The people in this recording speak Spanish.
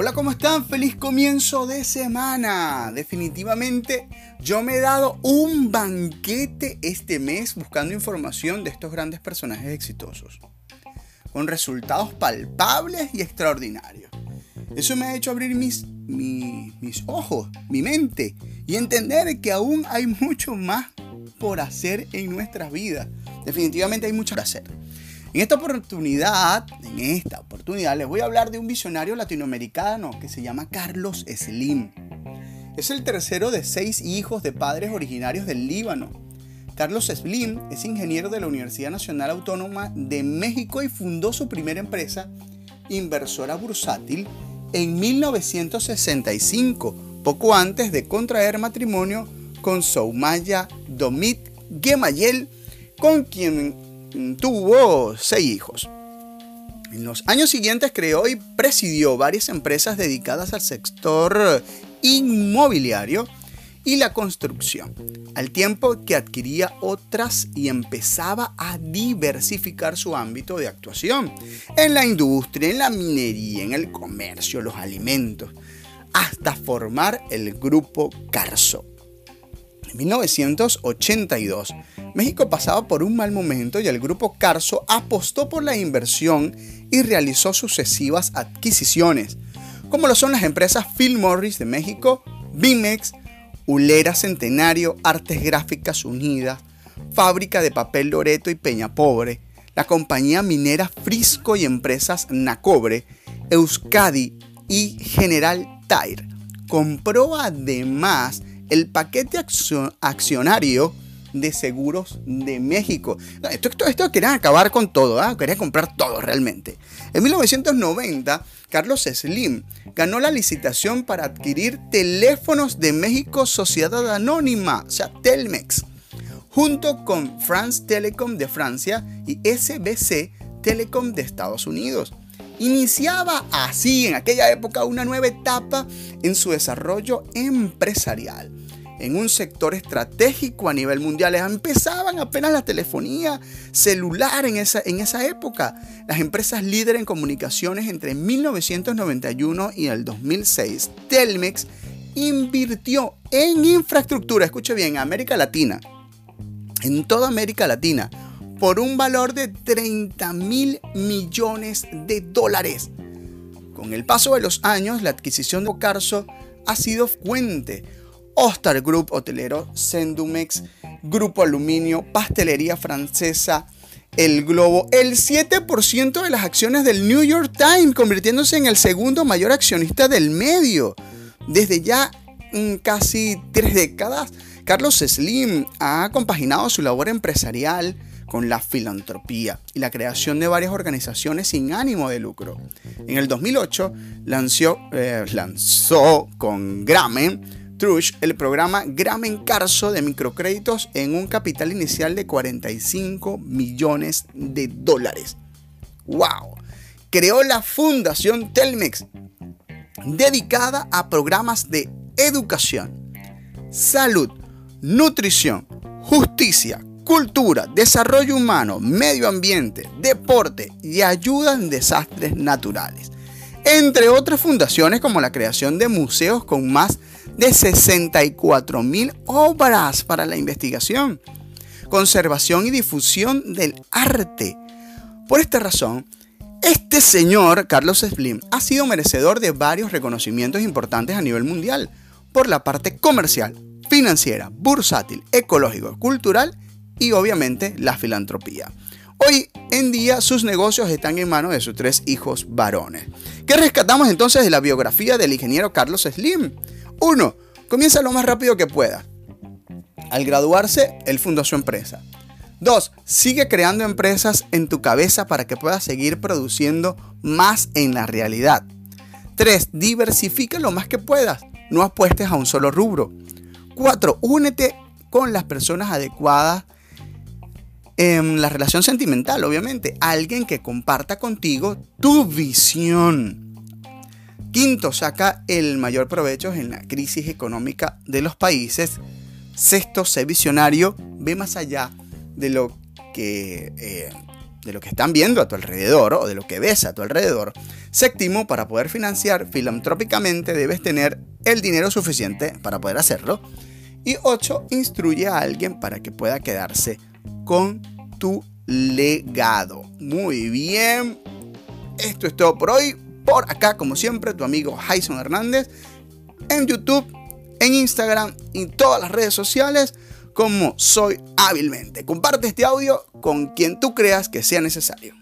Hola, ¿cómo están? Feliz comienzo de semana. Definitivamente yo me he dado un banquete este mes buscando información de estos grandes personajes exitosos, con resultados palpables y extraordinarios. Eso me ha hecho abrir mis, mis, ojos, mi mente y entender que aún hay mucho más por hacer en nuestras vidas. Definitivamente hay mucho por hacer. En esta oportunidad, en esta oportunidad les voy a hablar de un visionario latinoamericano que se llama Carlos Slim. Es el tercero de seis hijos de padres originarios del Líbano. Carlos Slim es ingeniero de la Universidad Nacional Autónoma de México y fundó su primera empresa, inversora bursátil, en 1965, poco antes de contraer matrimonio con Soumaya Domit Gemayel, con quien tuvo seis hijos. En los años siguientes creó y presidió varias empresas dedicadas al sector inmobiliario y la construcción, al tiempo que adquiría otras y empezaba a diversificar su ámbito de actuación en la industria, en la minería, en el comercio, los alimentos, hasta formar el grupo Carso. En 1982, México pasaba por un mal momento y el grupo Carso apostó por la inversión y realizó sucesivas adquisiciones, como lo son las empresas Phil Morris de México, Bimex, Ulera Centenario, Artes Gráficas Unidas, Fábrica de Papel Loreto y Peña Pobre, la compañía minera Frisco y empresas Nacobre, Euskadi y General Tire. Compró además el paquete accionario de seguros de México. Esto, esto, esto querían acabar con todo, ¿ah? quería comprar todo realmente. En 1990, Carlos Slim ganó la licitación para adquirir teléfonos de México Sociedad Anónima, o sea, Telmex, junto con France Telecom de Francia y SBC Telecom de Estados Unidos. Iniciaba así en aquella época una nueva etapa en su desarrollo empresarial en un sector estratégico a nivel mundial. Empezaban apenas la telefonía celular en esa, en esa época. Las empresas líderes en comunicaciones entre 1991 y el 2006, Telmex invirtió en infraestructura, escuche bien, en América Latina, en toda América Latina, por un valor de 30 mil millones de dólares. Con el paso de los años, la adquisición de Ocarso ha sido fuente Ostar Group Hotelero, Sendumex, Grupo Aluminio, Pastelería Francesa, El Globo, el 7% de las acciones del New York Times, convirtiéndose en el segundo mayor accionista del medio. Desde ya casi tres décadas, Carlos Slim ha compaginado su labor empresarial con la filantropía y la creación de varias organizaciones sin ánimo de lucro. En el 2008 lanzó, eh, lanzó con Gramen Trush el programa Gramen Carso de microcréditos en un capital inicial de 45 millones de dólares. ¡Wow! Creó la Fundación Telmex, dedicada a programas de educación, salud, nutrición, justicia, cultura, desarrollo humano, medio ambiente, deporte y ayuda en desastres naturales. Entre otras fundaciones como la creación de museos con más de 64 mil obras para la investigación, conservación y difusión del arte. Por esta razón, este señor, Carlos Slim, ha sido merecedor de varios reconocimientos importantes a nivel mundial por la parte comercial, financiera, bursátil, ecológico, cultural y obviamente la filantropía. Hoy en día sus negocios están en manos de sus tres hijos varones. ¿Qué rescatamos entonces de la biografía del ingeniero Carlos Slim? 1. Comienza lo más rápido que pueda. Al graduarse, él fundó su empresa. 2. Sigue creando empresas en tu cabeza para que puedas seguir produciendo más en la realidad. 3. Diversifica lo más que puedas. No apuestes a un solo rubro. 4. Únete con las personas adecuadas en la relación sentimental, obviamente. Alguien que comparta contigo tu visión. Quinto, saca el mayor provecho en la crisis económica de los países. Sexto, sé visionario, ve más allá de lo que eh, de lo que están viendo a tu alrededor o de lo que ves a tu alrededor. Séptimo, para poder financiar filantrópicamente debes tener el dinero suficiente para poder hacerlo. Y ocho, instruye a alguien para que pueda quedarse con tu legado. Muy bien. Esto es todo por hoy. Por acá, como siempre, tu amigo Jason Hernández en YouTube, en Instagram y todas las redes sociales como soy hábilmente. Comparte este audio con quien tú creas que sea necesario.